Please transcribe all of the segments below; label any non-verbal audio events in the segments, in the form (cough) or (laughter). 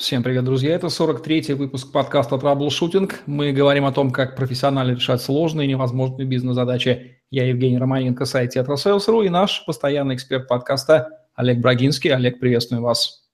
Всем привет, друзья! Это 43-й выпуск подкаста «Траблшутинг». Мы говорим о том, как профессионально решать сложные и невозможные бизнес-задачи. Я Евгений Романенко, сайт Tetrasales.ru и наш постоянный эксперт подкаста Олег Брагинский. Олег, приветствую вас.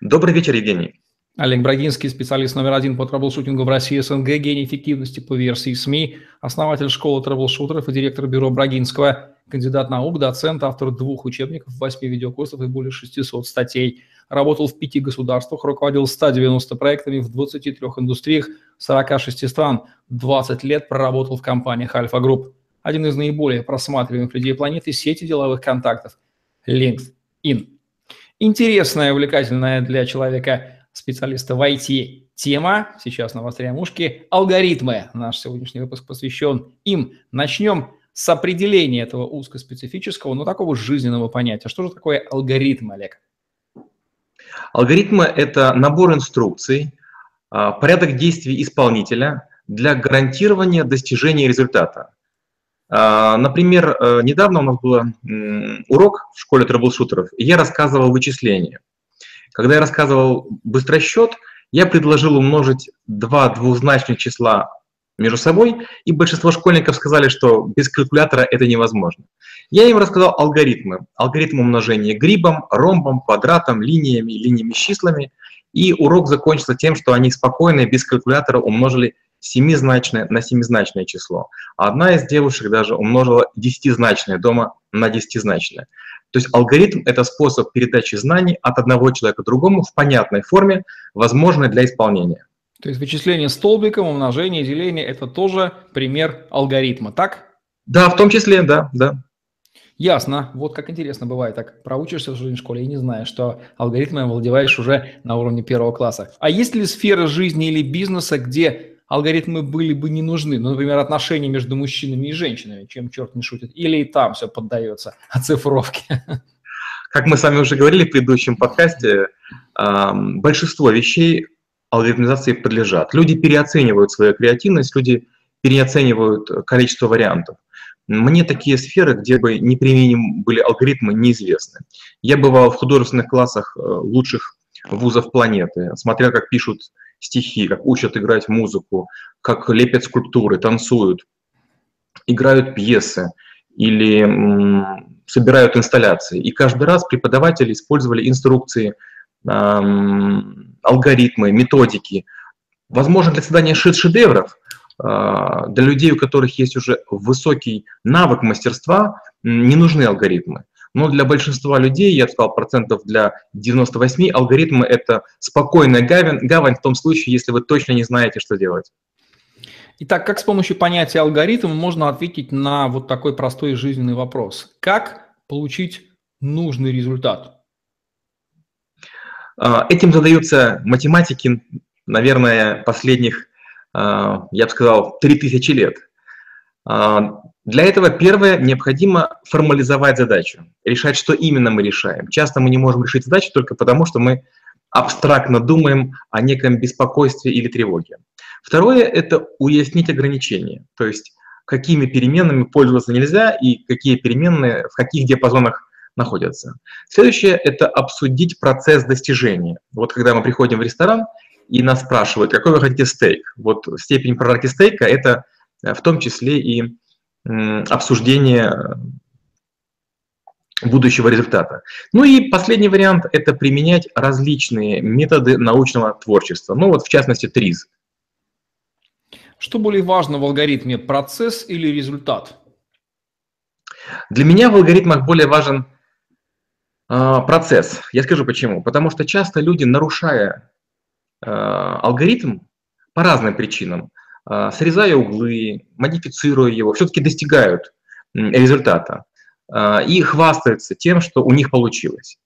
Добрый вечер, Евгений. Олег Брагинский, специалист номер один по траблшутингу в России СНГ, гений эффективности по версии СМИ, основатель школы траблшутеров и директор бюро Брагинского, кандидат наук, доцент, автор двух учебников, восьми видеокурсов и более 600 статей – работал в пяти государствах, руководил 190 проектами в 23 индустриях 46 стран, 20 лет проработал в компаниях Альфа Групп. Один из наиболее просматриваемых людей планеты – сети деловых контактов LinkedIn. Интересная, увлекательная для человека специалиста в IT тема. Сейчас навостряем ушки. Алгоритмы. Наш сегодняшний выпуск посвящен им. Начнем с определения этого узкоспецифического, но такого жизненного понятия. Что же такое алгоритм, Олег? Алгоритмы – это набор инструкций, а, порядок действий исполнителя для гарантирования достижения результата. А, например, э, недавно у нас был урок в школе трэблшутеров, и я рассказывал вычисления. Когда я рассказывал быстросчет, я предложил умножить два двузначных числа между собой, и большинство школьников сказали, что без калькулятора это невозможно. Я им рассказал алгоритмы. Алгоритм умножения грибом, ромбом, квадратом, линиями, линиями с числами. И урок закончился тем, что они спокойно, без калькулятора умножили семизначное на семизначное число. А одна из девушек даже умножила десятизначное дома на десятизначное. То есть алгоритм – это способ передачи знаний от одного человека к другому в понятной форме, возможной для исполнения. То есть вычисление столбиком, умножение, деление – это тоже пример алгоритма, так? Да, в том числе, да, да. Ясно. Вот как интересно бывает, так проучишься в жизни школе и не знаешь, что алгоритмы овладеваешь уже на уровне первого класса. А есть ли сферы жизни или бизнеса, где алгоритмы были бы не нужны? Ну, например, отношения между мужчинами и женщинами, чем черт не шутит. Или и там все поддается оцифровке? Как мы с вами уже говорили в предыдущем подкасте, большинство вещей алгоритмизации подлежат. Люди переоценивают свою креативность, люди переоценивают количество вариантов. Мне такие сферы, где бы неприменимы были алгоритмы, неизвестны. Я бывал в художественных классах э, лучших вузов планеты, смотрел, как пишут стихи, как учат играть музыку, как лепят скульптуры, танцуют, играют пьесы или собирают инсталляции. И каждый раз преподаватели использовали инструкции – алгоритмы, методики. Возможно, для создания шедевров а, для людей, у которых есть уже высокий навык мастерства, не нужны алгоритмы. Но для большинства людей, я бы сказал, процентов для 98, алгоритмы – это спокойная гавань, гавань в том случае, если вы точно не знаете, что делать. Итак, как с помощью понятия алгоритм можно ответить на вот такой простой жизненный вопрос? Как получить нужный результат? А, этим задаются математики, наверное, последних, а, я бы сказал, 3000 лет. А, для этого первое, необходимо формализовать задачу, решать, что именно мы решаем. Часто мы не можем решить задачу только потому, что мы абстрактно думаем о неком беспокойстве или тревоге. Второе – это уяснить ограничения, то есть какими переменными пользоваться нельзя и какие переменные в каких диапазонах находятся. Следующее – это обсудить процесс достижения. Вот когда мы приходим в ресторан, и нас спрашивают, какой вы хотите стейк. Вот степень прожарки стейка – это э, в том числе и обсуждение будущего результата. Ну и последний вариант – это применять различные методы научного творчества. Ну вот в частности ТРИЗ. Что более важно в алгоритме – процесс или результат? Для меня в алгоритмах более важен процесс. Я скажу почему. Потому что часто люди, нарушая а, алгоритм по разным причинам, а, срезая углы, модифицируя его, все-таки достигают результата и хвастаются тем, что у них получилось.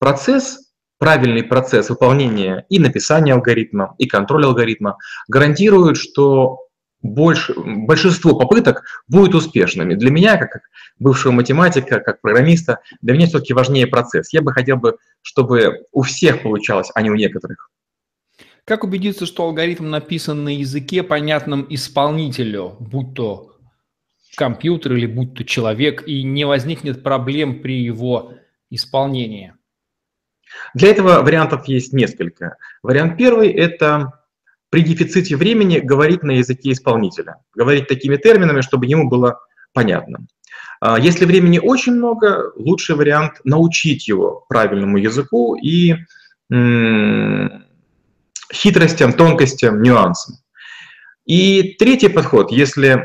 Процесс, правильный процесс выполнения и написания алгоритма, и контроль алгоритма гарантирует, что больше, большинство попыток будет успешными. Для меня, как бывшего математика, как программиста, для меня все-таки важнее процесс. Я бы хотел бы, чтобы у всех получалось, а не у некоторых. Как убедиться, что алгоритм написан на языке, понятном исполнителю, будь то компьютер или будь то человек, и не возникнет проблем при его исполнении? Для этого вариантов есть несколько. Вариант первый – это при дефиците времени говорить на языке исполнителя, говорить такими терминами, чтобы ему было понятно. А если времени очень много, лучший вариант научить его правильному языку и хитростям, тонкостям, нюансам. И третий подход, если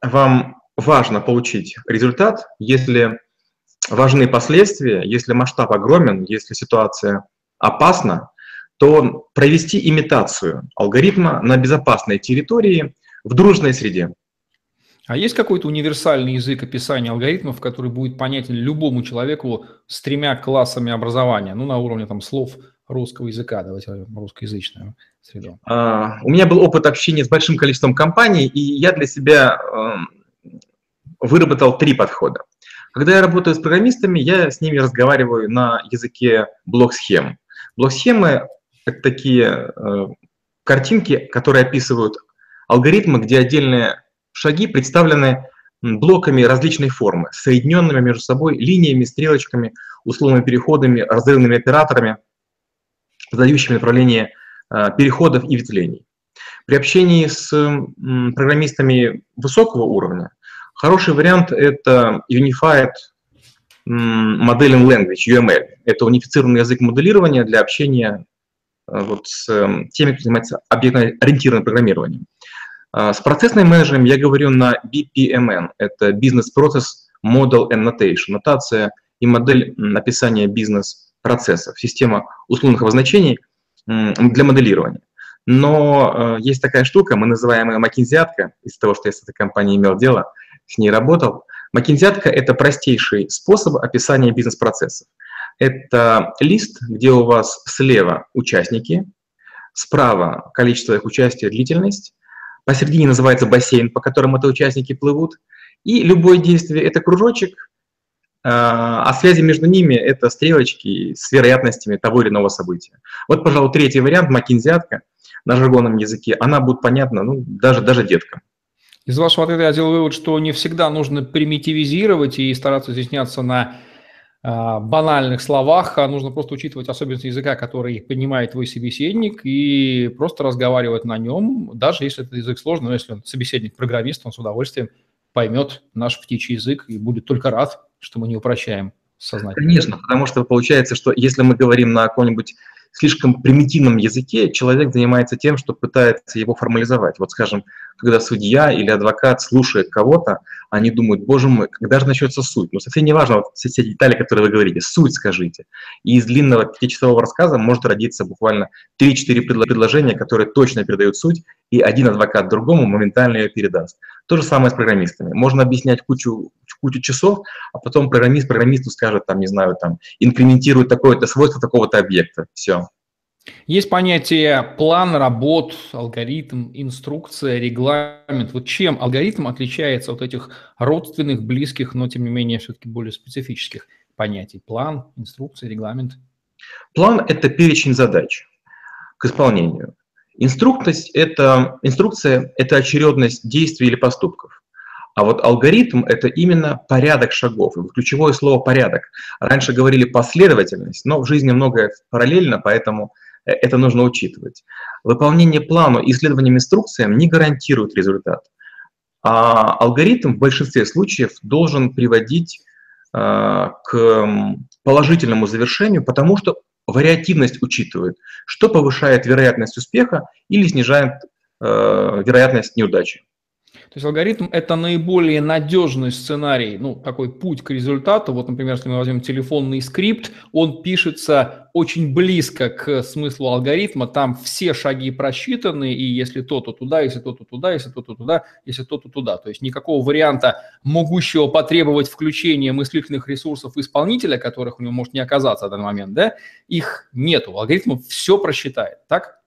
вам важно получить результат, если важны последствия, если масштаб огромен, если ситуация опасна, то провести имитацию алгоритма на безопасной территории в дружной среде. А есть какой-то универсальный язык описания алгоритмов, который будет понятен любому человеку с тремя классами образования, ну, на уровне там слов русского языка, давайте русскоязычную среду? А, у меня был опыт общения с большим количеством компаний, и я для себя э, выработал три подхода. Когда я работаю с программистами, я с ними разговариваю на языке блок-схем. Блок-схемы – это такие э, картинки, которые описывают алгоритмы, где отдельные шаги представлены блоками различной формы, соединенными между собой линиями, стрелочками, условными переходами, разрывными операторами, задающими направление э, переходов и ветвлений. При общении с программистами высокого уровня Хороший вариант – это Unified Modeling Language, UML. Это унифицированный язык моделирования для общения э, вот с эм, теми, кто занимается объектно-ориентированным программированием. А, с процессным менеджером я говорю на BPMN. Это Business Process Model and. Нотация и модель написания бизнес-процессов. Система условных обозначений для моделирования. Но э, есть такая штука, мы называем ее макинзиатка, из того, что я с этой компанией имел дело – с ней работал. Макинзиатка – это простейший способ описания бизнес-процессов. Это лист, где у вас слева участники, справа количество их участия, длительность, посередине называется бассейн, по которому это участники плывут, и любое действие – это кружочек, а, а связи между ними – это стрелочки с вероятностями того или иного события. Вот, пожалуй, третий вариант – макинзиатка на жаргонном языке, она будет понятна ну, даже, даже деткам. Из вашего ответа я делал вывод, что не всегда нужно примитивизировать и стараться изъясняться на банальных словах, а нужно просто учитывать особенности языка, который понимает твой собеседник, и просто разговаривать на нем, даже если это язык сложный, но если он собеседник программист, он с удовольствием поймет наш птичий язык и будет только рад, что мы не упрощаем сознание. Конечно, потому что получается, что если мы говорим на каком-нибудь слишком примитивном языке человек занимается тем, что пытается его формализовать. Вот, скажем, когда судья или адвокат слушает кого-то, они думают, боже мой, когда же начнется суть? Ну, совсем не важно вот все, все детали, которые вы говорите, суть скажите. И из длинного пятичасового рассказа может родиться буквально 3-4 предложения, которые точно передают суть, и один адвокат другому моментально ее передаст. То же самое с программистами. Можно объяснять кучу, кучу часов, а потом программист программисту скажет, там, не знаю, там, инкрементирует такое-то свойство такого-то объекта. Все. Есть понятие план работ, алгоритм, инструкция, регламент. Вот чем алгоритм отличается от этих родственных, близких, но тем не менее все-таки более специфических понятий? План, инструкция, регламент. План – это перечень задач к исполнению. Инструкция – это, инструкция – это очередность действий или поступков. А вот алгоритм – это именно порядок шагов. Ключевое слово «порядок». Раньше говорили последовательность, но в жизни многое параллельно, поэтому это нужно учитывать. Выполнение плана исследованием инструкциям не гарантирует результат. А алгоритм в большинстве случаев должен приводить э, к положительному завершению, потому что вариативность учитывает, что повышает вероятность успеха или снижает э, вероятность неудачи. То есть алгоритм – это наиболее надежный сценарий, ну, такой путь к результату. Вот, например, если мы возьмем телефонный скрипт, он пишется очень близко к смыслу алгоритма, там все шаги просчитаны, и если то, то туда, если то, то туда, если то, то туда, если то, то туда. То есть никакого варианта, могущего потребовать включения мыслительных ресурсов исполнителя, которых у него может не оказаться в данный момент, да, их нету. Алгоритм все просчитает, так?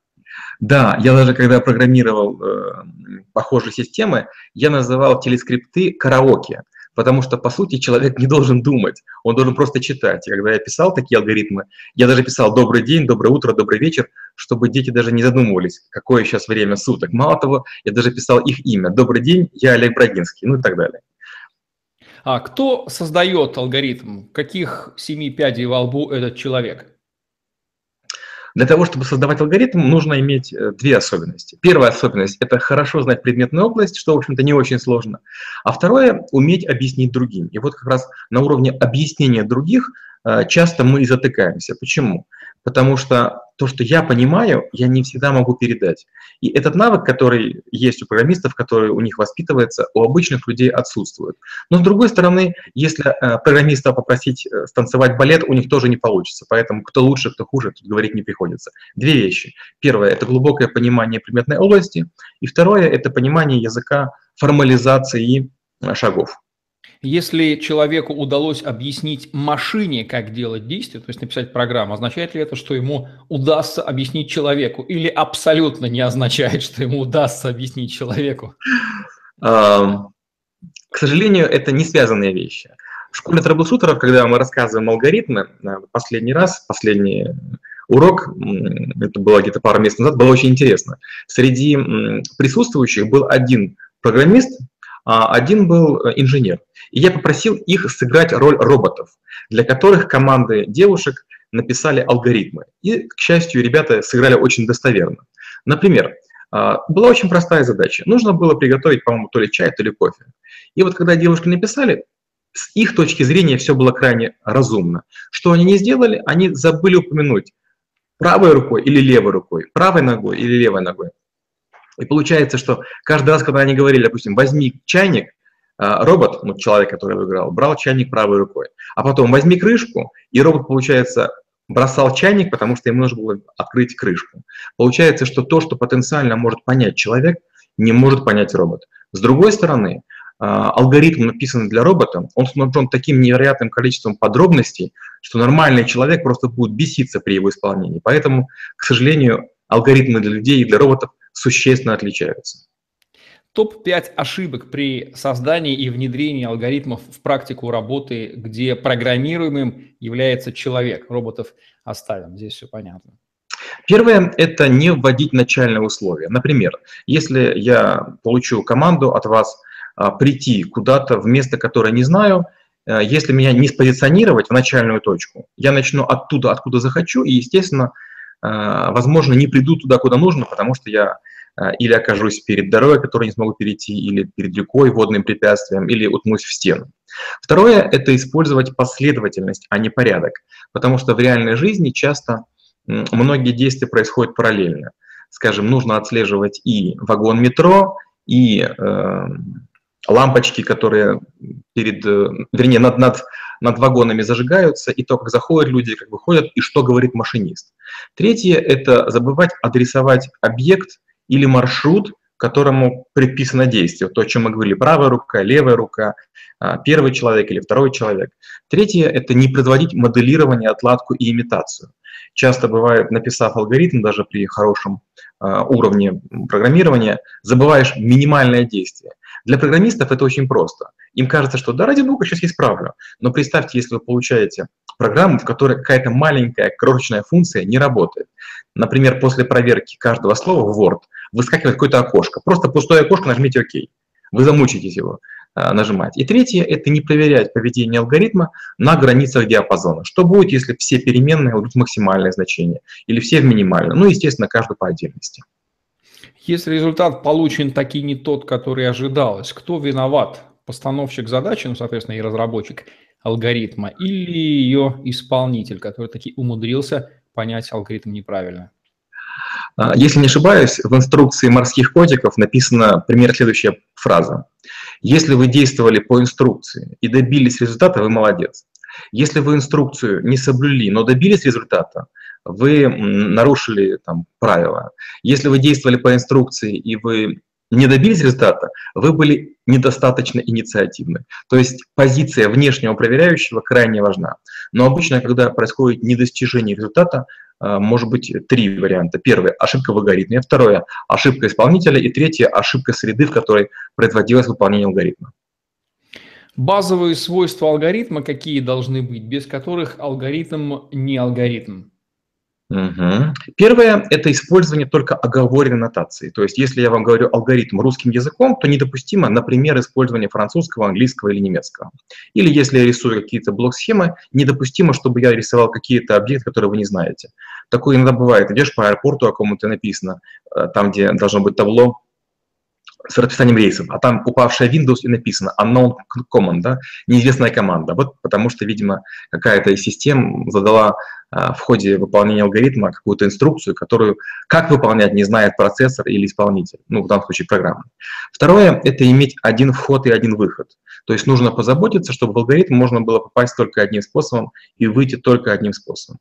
Да, я даже когда программировал э, похожие системы, я называл телескрипты караоке, потому что, по сути, человек не должен думать, он должен просто читать. И когда я писал такие алгоритмы, я даже писал «добрый день», «доброе утро», «добрый вечер», чтобы дети даже не задумывались, какое сейчас время суток. Мало того, я даже писал их имя «добрый день, я Олег Брагинский», ну и так далее. А кто создает алгоритм? Каких семи пядей во лбу этот человек? Для того, чтобы создавать алгоритм, нужно иметь э, две особенности. Первая особенность – это хорошо знать предметную область, что, в общем-то, не очень сложно. А второе – уметь объяснить другим. И вот как раз на уровне объяснения других э, часто мы и затыкаемся. Почему? Потому что то, что я понимаю, я не всегда могу передать. И этот навык, который есть у программистов, который у них воспитывается, у обычных людей отсутствует. Но с другой стороны, если э, программиста попросить э, станцевать балет, у них тоже не получится. Поэтому кто лучше, кто хуже, тут говорить не приходится. Две вещи. Первое – это глубокое понимание предметной области. И второе – это понимание языка формализации э, шагов. Если человеку удалось объяснить машине, как делать действие, то есть написать программу, означает ли это, что ему удастся объяснить человеку? Или абсолютно не означает, что ему удастся объяснить человеку? К сожалению, это не связанные вещи. В школе трэблшутеров, когда мы рассказываем алгоритмы, э, последний раз, последний урок, это было где-то пару месяцев назад, было очень интересно. Среди присутствующих был один программист, а один был э, инженер. И я попросил их сыграть роль роботов, для которых команды девушек написали алгоритмы. И, к счастью, ребята сыграли очень достоверно. Например, а, была очень простая задача. Нужно было приготовить, по-моему, то ли чай, то ли кофе. И вот когда девушки написали, с их точки зрения все было крайне разумно. Что они не сделали? Они забыли упомянуть правой рукой или левой рукой, правой ногой или левой ногой. И получается, что каждый раз, когда они говорили, допустим, возьми чайник, а, робот, ну, человек, который выиграл, брал чайник правой рукой. А потом возьми крышку, и робот, получается, бросал чайник, потому что ему нужно было открыть крышку. Получается, что то, что потенциально может понять человек, не может понять робот. С другой стороны, а, алгоритм, написанный для робота, он снабжен таким невероятным количеством подробностей, что нормальный человек просто будет беситься при его исполнении. Поэтому, к сожалению, алгоритмы для людей и для роботов существенно отличаются. Топ-5 ошибок при создании и внедрении алгоритмов в практику работы, где программируемым является человек. Роботов оставим, здесь все понятно. Первое – это не вводить начальные условия. Например, если я получу команду от вас а, прийти куда-то в место, которое не знаю, а, если меня не спозиционировать в начальную точку, я начну оттуда, откуда захочу, и, естественно, возможно, не приду туда, куда нужно, потому что я а, или окажусь перед дорогой, которую не смогу перейти, или перед рекой, водным препятствием, или утнусь в стену. Второе – это использовать последовательность, а не порядок, потому что в реальной жизни часто многие действия происходят параллельно. Скажем, нужно отслеживать и вагон метро, и э, лампочки, которые перед, э, вернее, над, над, над вагонами зажигаются, и то, как заходят люди, как выходят, и что говорит машинист. Третье – это забывать адресовать объект или маршрут, которому предписано действие. То, о чем мы говорили, правая рука, левая рука, а, первый человек или второй человек. Третье – это не производить моделирование, отладку и имитацию. Часто бывает, написав алгоритм, даже при хорошем а, уровне программирования, забываешь минимальное действие. Для программистов это очень просто. Им кажется, что да, ради бога, сейчас исправлю. Но представьте, если вы получаете программу, в которой какая-то маленькая крошечная функция не работает. Например, после проверки каждого слова в Word выскакивает какое-то окошко. Просто пустое окошко, нажмите ОК. Вы замучитесь его а, нажимать. И третье – это не проверять поведение алгоритма на границах диапазона. Что будет, если все переменные будут в максимальное значение или все в минимальное? Ну, естественно, каждый по отдельности. Если результат получен таки не тот, который ожидалось, кто виноват? Постановщик задачи, ну, соответственно, и разработчик алгоритма, или ее исполнитель, который таки умудрился понять алгоритм неправильно? А, если не ошибаюсь, в инструкции морских котиков написана пример следующая фраза. Если вы действовали по инструкции и добились результата, вы молодец. Если вы инструкцию не соблюли, но добились результата, вы нарушили там, правила. Если вы действовали по инструкции и вы не добились результата, вы были недостаточно инициативны. То есть позиция внешнего проверяющего крайне важна. Но обычно, когда происходит недостижение результата, э, может быть три варианта. Первый – ошибка в алгоритме. Второе – ошибка исполнителя. И третье – ошибка среды, в которой производилось выполнение алгоритма. Базовые свойства алгоритма какие должны быть, без которых алгоритм не алгоритм? Угу. Первое – это использование только оговоренной нотации. То есть, если я вам говорю алгоритм русским языком, то недопустимо, например, использование французского, английского или немецкого. Или если я рисую какие-то блок-схемы, недопустимо, чтобы я рисовал какие-то объекты, которые вы не знаете. Такое иногда бывает. Идешь по аэропорту, о ком-то написано, э, там, где должно быть табло, с расписанием рейсов, а там упавшая Windows и написано unknown command, да, неизвестная команда. Вот потому что, видимо, какая-то из систем задала в ходе выполнения алгоритма какую-то инструкцию, которую как выполнять не знает процессор или исполнитель, ну, в данном случае программа. Второе – это иметь один вход и один выход. То есть нужно позаботиться, чтобы в алгоритм можно было попасть только одним способом и выйти только одним способом.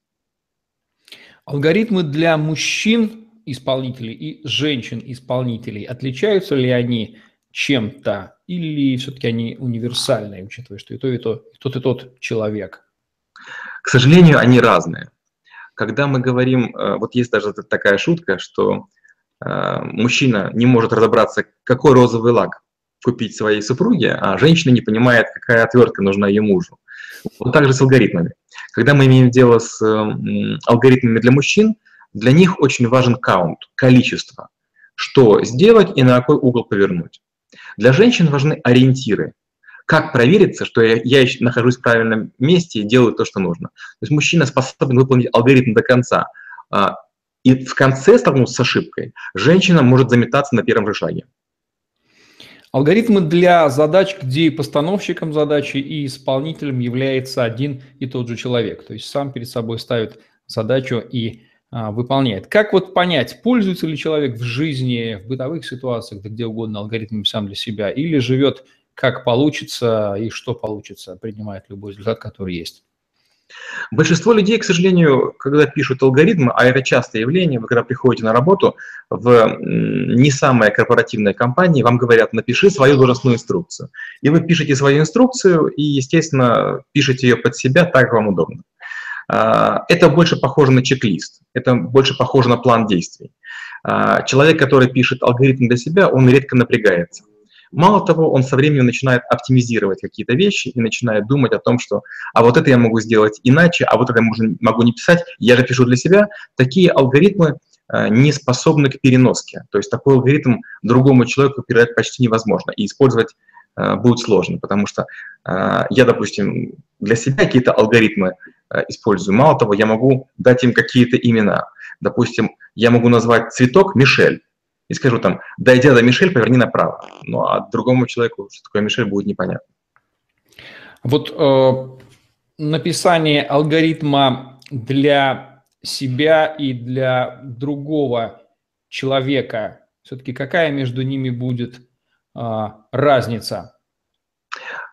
Алгоритмы для мужчин исполнителей и женщин-исполнителей, отличаются ли они чем-то или все-таки они универсальные, учитывая, что и то, и то, и тот, и тот человек? К сожалению, они разные. Когда мы говорим, э, вот есть даже такая шутка, что э, мужчина не может разобраться, какой розовый лак купить своей супруге, а женщина не понимает, какая отвертка нужна ее мужу. Вот так же с алгоритмами. Когда мы имеем дело с алгоритмами для мужчин, для них очень важен каунт, количество, что сделать и на какой угол повернуть. Для женщин важны ориентиры, как провериться, что я, я нахожусь в правильном месте и делаю то, что нужно. То есть мужчина способен выполнить алгоритм до конца. А, и в конце столкнуться с ошибкой, женщина может заметаться на первом же шаге. Алгоритмы для задач, где постановщиком задачи и исполнителем является один и тот же человек. То есть сам перед собой ставит задачу и а, выполняет. Как вот понять, пользуется ли человек в жизни, в бытовых ситуациях, да где угодно алгоритмами сам для себя, или живет как получится и что получится, принимает любой результат, который есть? Большинство людей, к сожалению, когда пишут алгоритмы, а это частое явление, вы когда приходите на работу в не самая корпоративная компания, вам говорят, напиши свою должностную инструкцию. И вы пишете свою инструкцию и, естественно, пишете ее под себя так, как вам удобно. А, это больше похоже на чек-лист, это больше похоже на план действий. А, человек, который пишет алгоритм для себя, он редко напрягается. Мало того, он со временем начинает оптимизировать какие-то вещи и начинает думать о том, что а вот это я могу сделать иначе, а вот это я могу не писать, я же пишу для себя. Такие алгоритмы а, не способны к переноске. То есть такой алгоритм другому человеку передать почти невозможно. И использовать будет сложно, потому что я, допустим, для себя какие-то алгоритмы Э, использую. Мало того, я могу дать им какие-то имена. Допустим, я могу назвать цветок Мишель и скажу там, дойдя до Мишель, поверни направо. Ну, а другому человеку, что такое Мишель, будет непонятно. Вот э, написание алгоритма для себя и для другого человека, все-таки какая между ними будет э, разница?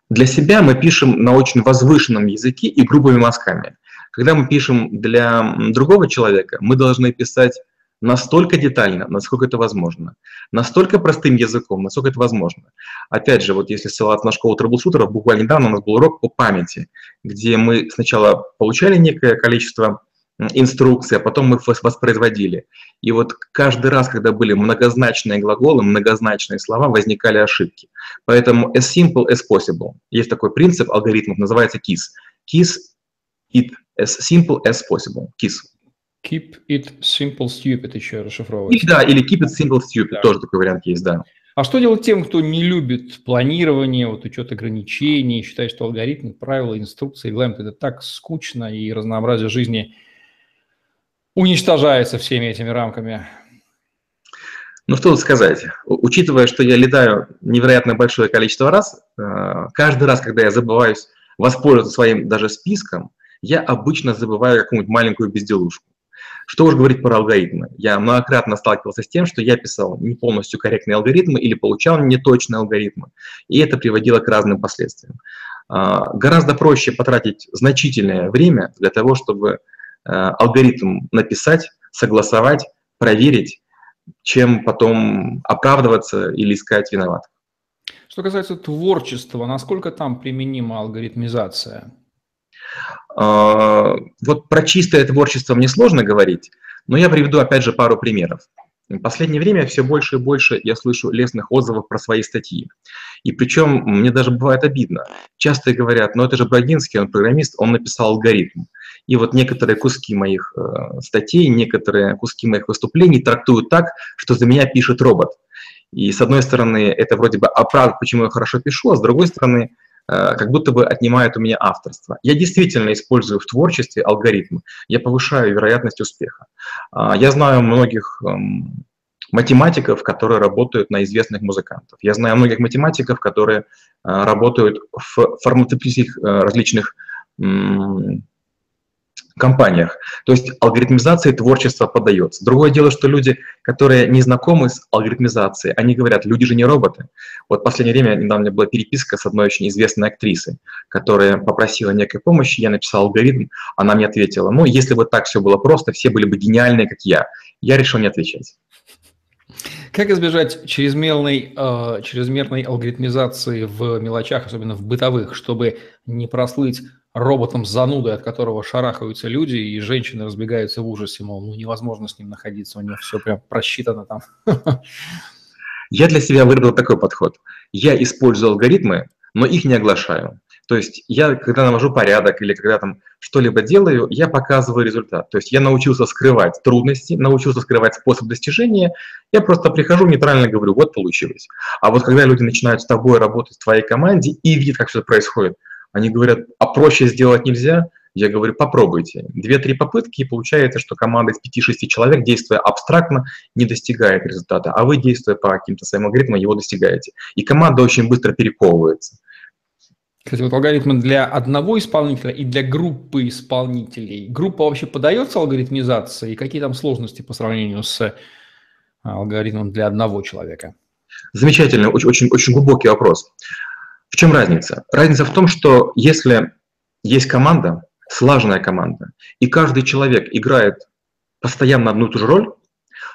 Для себя мы пишем на очень возвышенном языке и грубыми мазками. Когда мы пишем для другого человека, мы должны писать настолько детально, насколько это возможно, настолько простым языком, насколько это возможно. Опять же, вот если ссылаться на школу трэблшутеров, буквально недавно у нас был урок по памяти, где мы сначала получали некое количество инструкции, а потом мы их воспроизводили. И вот каждый раз, когда были многозначные глаголы, многозначные слова, возникали ошибки. Поэтому as simple as possible. Есть такой принцип алгоритмов, называется KISS. KISS it as simple as possible. KISS. Keep it simple stupid еще расшифровывается. Да, или keep it simple stupid, да. тоже такой вариант есть, да. А что делать тем, кто не любит планирование, вот учет ограничений, считает, что алгоритмы, правила, инструкции, регламент – это так скучно и разнообразие жизни – уничтожается всеми этими рамками? Ну, что тут сказать. Учитывая, что я летаю невероятно большое количество раз, э, каждый раз, когда я забываюсь воспользоваться своим даже списком, я обычно забываю какую-нибудь маленькую безделушку. Что уж говорить про алгоритмы. Я многократно сталкивался с тем, что я писал не полностью корректные алгоритмы или получал неточные алгоритмы, и это приводило к разным последствиям. Э, гораздо проще потратить значительное время для того, чтобы Э, алгоритм написать, согласовать, проверить, чем потом оправдываться или искать виноватых. Что касается творчества, насколько там применима алгоритмизация? А, вот про чистое творчество мне сложно говорить, но я приведу опять же пару примеров. В последнее время все больше и больше я слышу лестных отзывов про свои статьи. И причем мне даже бывает обидно. Часто говорят, ну это же Брагинский, он программист, он написал алгоритм. И вот некоторые куски моих э, статей, некоторые куски моих выступлений трактуют так, что за меня пишет робот. И с одной стороны, это вроде бы оправдывает, почему я хорошо пишу, а с другой стороны, как будто бы отнимает у меня авторство. Я действительно использую в творчестве алгоритмы, я повышаю вероятность успеха. А, я знаю многих эм, математиков, которые работают на известных музыкантов. Я знаю многих математиков, которые э, работают в фармацевтических э, различных компаниях. То есть алгоритмизации творчества подается. Другое дело, что люди, которые не знакомы с алгоритмизацией, они говорят, люди же не роботы. Вот в последнее время недавно была переписка с одной очень известной актрисой, которая попросила некой помощи, я написал алгоритм, она мне ответила, ну, если бы так все было просто, все были бы гениальные, как я. Я решил не отвечать. Как избежать чрезмерной, э, чрезмерной алгоритмизации в мелочах, особенно в бытовых, чтобы не прослыть роботом с занудой, от которого шарахаются люди, и женщины разбегаются в ужасе, мол, ну невозможно с ним находиться, у него все прям просчитано там. Я для себя выбрал такой подход. Я использую алгоритмы, но их не оглашаю. То есть я, когда навожу порядок или когда там что-либо делаю, я показываю результат. То есть я научился скрывать трудности, научился скрывать способ достижения. Я просто прихожу, нейтрально говорю, вот получилось. А вот когда люди начинают с тобой работать в твоей команде и видят, как все происходит, они говорят, а проще сделать нельзя? Я говорю, попробуйте. Две-три попытки, и получается, что команда из 5-6 человек, действуя абстрактно, не достигает результата, а вы, действуя по каким-то своим алгоритмам, его достигаете. И команда очень быстро перековывается. Кстати, вот алгоритмы для одного исполнителя и для группы исполнителей. Группа вообще подается алгоритмизации? И какие там сложности по сравнению с а, алгоритмом для одного человека? Замечательный, очень, очень, очень глубокий вопрос. В чем разница? Разница в том, что если есть команда, слаженная команда, и каждый человек играет постоянно одну и ту же роль,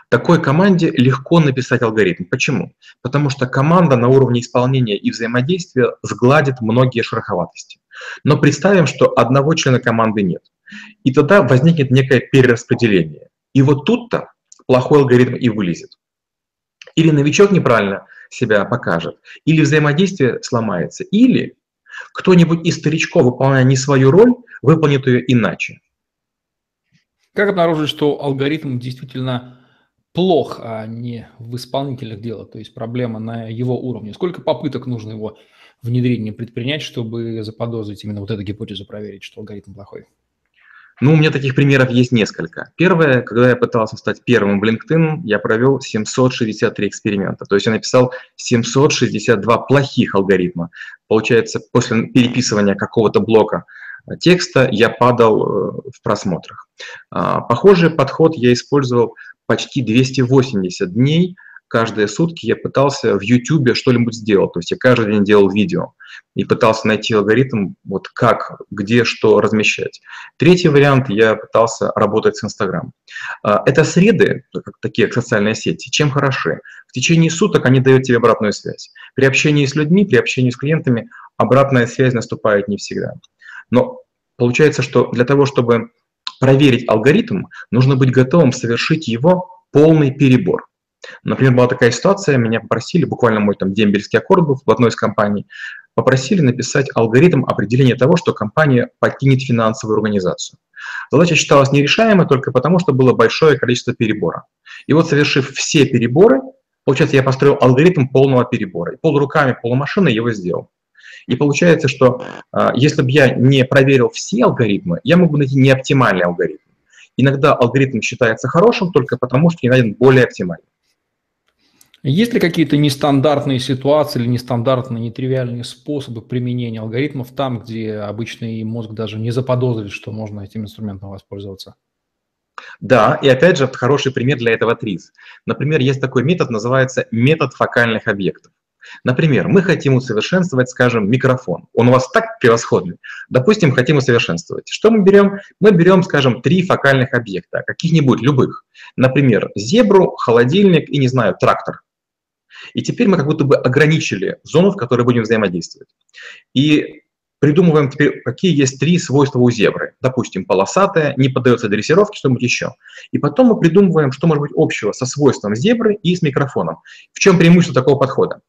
такой команде легко написать алгоритм. Почему? Потому что команда на уровне исполнения и взаимодействия сгладит многие шероховатости. Но представим, что одного члена команды нет. И тогда возникнет некое перераспределение. И вот тут-то плохой алгоритм и вылезет. Или новичок неправильно себя покажет, или взаимодействие сломается, или кто-нибудь из старичков, выполняя не свою роль, выполнит ее иначе. Как обнаружить, что алгоритм действительно плох, а не в исполнителях дела, то есть проблема на его уровне? Сколько попыток нужно его внедрение предпринять, чтобы заподозрить именно вот эту гипотезу, проверить, что алгоритм плохой? Ну, у меня таких примеров есть несколько. Первое, когда я пытался стать первым в LinkedIn, я провел 763 эксперимента. То есть я написал 762 плохих алгоритма. Получается, после переписывания какого-то блока текста я падал э, в просмотрах. А, похожий подход я использовал почти 280 дней – каждые сутки я пытался в YouTube что-нибудь сделать. То есть я каждый день делал видео и пытался найти алгоритм, вот как, где, что размещать. Третий вариант, я пытался работать с Instagram. А, это среды, как такие социальные сети, чем хороши? В течение суток они дают тебе обратную связь. При общении с людьми, при общении с клиентами обратная связь наступает не всегда. Но получается, что для того, чтобы проверить алгоритм, нужно быть готовым совершить его полный перебор. Например, была такая ситуация, меня попросили, буквально мой там дембельский аккорд был в одной из компаний, попросили написать алгоритм определения того, что компания покинет финансовую организацию. Задача считалась нерешаемой только потому, что было большое количество перебора. И вот совершив все переборы, получается, я построил алгоритм полного перебора. И полуруками, полумашиной его сделал. И получается, что э, если бы я не проверил все алгоритмы, я мог бы найти неоптимальный алгоритм. Иногда алгоритм считается хорошим только потому, что не найден более оптимальный. Есть ли какие-то нестандартные ситуации или нестандартные, нетривиальные способы применения алгоритмов там, где обычный мозг даже не заподозрит, что можно этим инструментом воспользоваться? Да, и опять же, хороший пример для этого ТРИЗ. Например, есть такой метод, называется метод фокальных объектов. Например, мы хотим усовершенствовать, скажем, микрофон. Он у вас так превосходный. Допустим, хотим усовершенствовать. Что мы берем? Мы берем, скажем, три фокальных объекта, каких-нибудь, любых. Например, зебру, холодильник и, не знаю, трактор. И теперь мы как будто бы ограничили зону, в которой будем взаимодействовать. И придумываем теперь, какие есть три свойства у зебры. Допустим, полосатая, не поддается дрессировке, что-нибудь еще. И потом мы придумываем, что может быть общего со свойством зебры и с микрофоном. В чем преимущество такого подхода?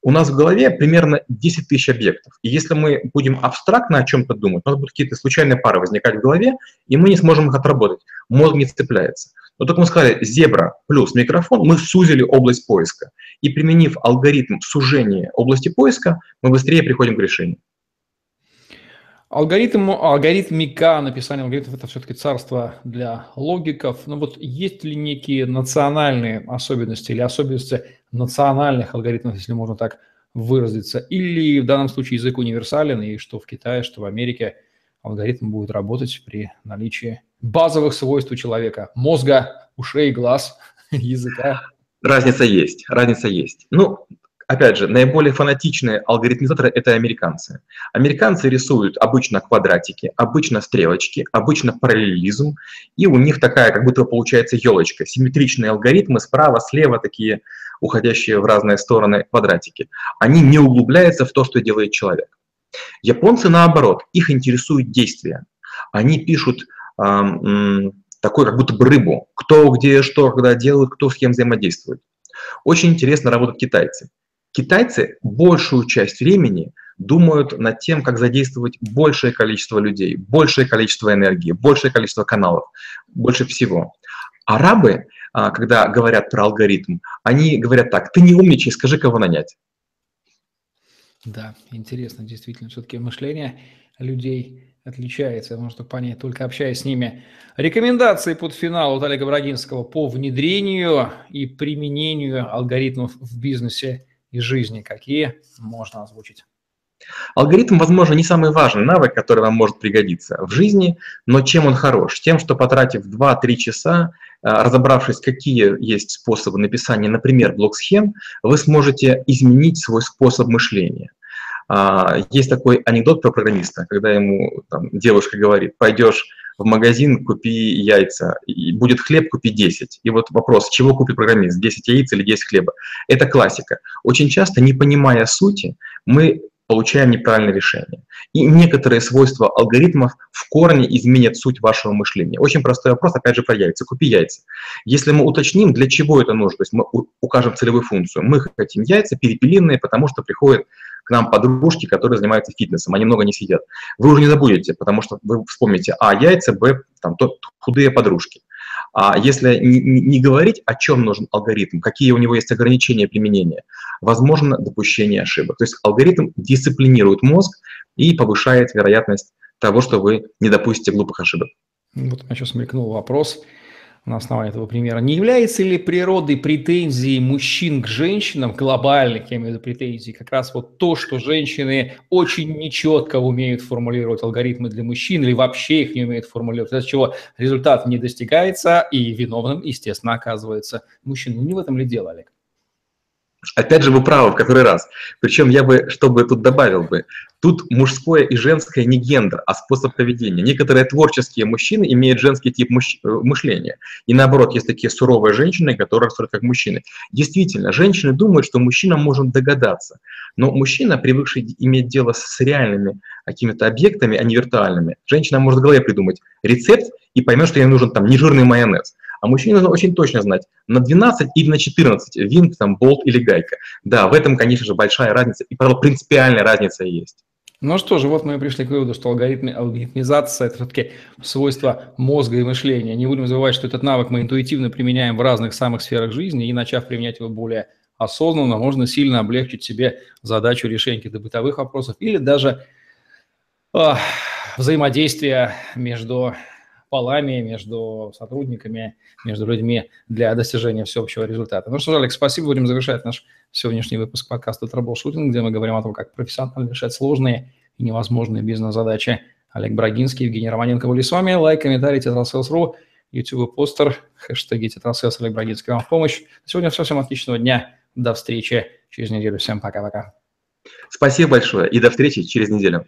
У нас в голове примерно 10 тысяч объектов. И если мы будем абстрактно о чем-то думать, у нас будут какие-то случайные пары возникать в голове, и мы не сможем их отработать. Мозг не цепляется. Но только мы сказали зебра плюс микрофон, мы сузили область поиска. И применив алгоритм сужения области поиска, мы быстрее приходим к решению. Алгоритм, алгоритмика, написание алгоритмов – это все-таки царство для логиков. Но вот есть ли некие национальные особенности или особенности национальных алгоритмов, если можно так выразиться? Или в данном случае язык универсален, и что в Китае, что в Америке алгоритм будет работать при наличии базовых свойств у человека – мозга, ушей, глаз, (laughs) языка? Разница есть, разница есть. Ну, Опять же, наиболее фанатичные алгоритмизаторы – это американцы. Американцы рисуют обычно квадратики, обычно стрелочки, обычно параллелизм, и у них такая как будто получается елочка, симметричные алгоритмы справа, слева такие уходящие в разные стороны квадратики. Они не углубляются в то, что делает человек. Японцы, наоборот, их интересуют действия. Они пишут такой как будто бы рыбу, кто где что когда делают, кто с кем взаимодействует. Очень интересно работают китайцы. Китайцы большую часть времени думают над тем, как задействовать большее количество людей, большее количество энергии, большее количество каналов, больше всего. Арабы, а, когда говорят про алгоритм, они говорят так, ты не умничай, скажи, кого нанять. Да, интересно, действительно, все-таки мышление людей отличается, можно понять, только общаясь с ними. Рекомендации под финал от Олега Брагинского по внедрению и применению алгоритмов в бизнесе из жизни, какие можно озвучить? Алгоритм, возможно, не самый важный навык, который вам может пригодиться в жизни, но чем он хорош? Тем, что потратив 2-3 часа, э, разобравшись, какие есть способы написания, например, блок-схем, вы сможете изменить свой способ мышления. А, есть такой анекдот про программиста, когда ему там, девушка говорит, пойдешь в магазин, купи яйца, и будет хлеб, купи 10. И вот вопрос, чего купит программист, 10 яиц или 10 хлеба? Это классика. Очень часто, не понимая сути, мы получаем неправильное решение. И некоторые свойства алгоритмов в корне изменят суть вашего мышления. Очень простой вопрос, опять же, про яйца. Купи яйца. Если мы уточним, для чего это нужно, то есть мы укажем целевую функцию. Мы хотим яйца перепелиные, потому что приходят к нам подружки, которые занимаются фитнесом, они много не сидят. Вы уже не забудете, потому что вы вспомните, а, яйца, б, там, то, худые подружки. А если не, не говорить, о чем нужен алгоритм, какие у него есть ограничения применения, возможно допущение ошибок. То есть алгоритм дисциплинирует мозг и повышает вероятность того, что вы не допустите глупых ошибок. Вот у меня сейчас мелькнул вопрос на основании этого примера. Не является ли природой претензий мужчин к женщинам, глобальных, я имею в виду претензий, как раз вот то, что женщины очень нечетко умеют формулировать алгоритмы для мужчин или вообще их не умеют формулировать, из-за чего результат не достигается и виновным, естественно, оказывается мужчина. Не в этом ли дело, Олег? Опять же, вы правы в который раз. Причем я бы, что бы тут добавил бы, тут мужское и женское не гендер, а способ поведения. Некоторые творческие мужчины имеют женский тип мыш... Э, мышления. И наоборот, есть такие суровые женщины, которые строят как мужчины. Действительно, женщины думают, что мужчина может догадаться. Но мужчина, привыкший иметь дело с реальными какими-то объектами, а не виртуальными, женщина может в голове придумать рецепт и поймет, что ей нужен там нежирный майонез. А мужчине нужно очень точно знать, на 12 или на 14 винт, там, болт или гайка. Да, в этом, конечно же, большая разница, и, принципиальная разница есть. Ну что же, вот мы и пришли к выводу, что алгоритм, алгоритмизация – это все-таки свойство мозга и мышления. Не будем забывать, что этот навык мы интуитивно применяем в разных самых сферах жизни, и начав применять его более осознанно, можно сильно облегчить себе задачу решения каких-то бытовых вопросов или даже э, взаимодействия между полами, между сотрудниками, между людьми для достижения всеобщего результата. Ну что ж, Алекс, спасибо. Будем завершать наш сегодняшний выпуск подкаста «Трэблшутинг», где мы говорим о том, как профессионально решать сложные и невозможные бизнес-задачи. Олег Брагинский, Евгений Романенко были с вами. Лайк, комментарий, тетрасселс.ру, YouTube постер, хэштеги тетрасселс, Олег Брагинский вам в помощь. Сегодня все, всем отличного дня. До встречи через неделю. Всем пока-пока. Спасибо большое и до встречи через неделю.